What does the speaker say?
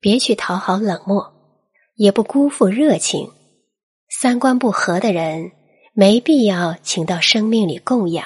别去讨好冷漠也不辜负热情。三观不合的人没必要请到生命里供养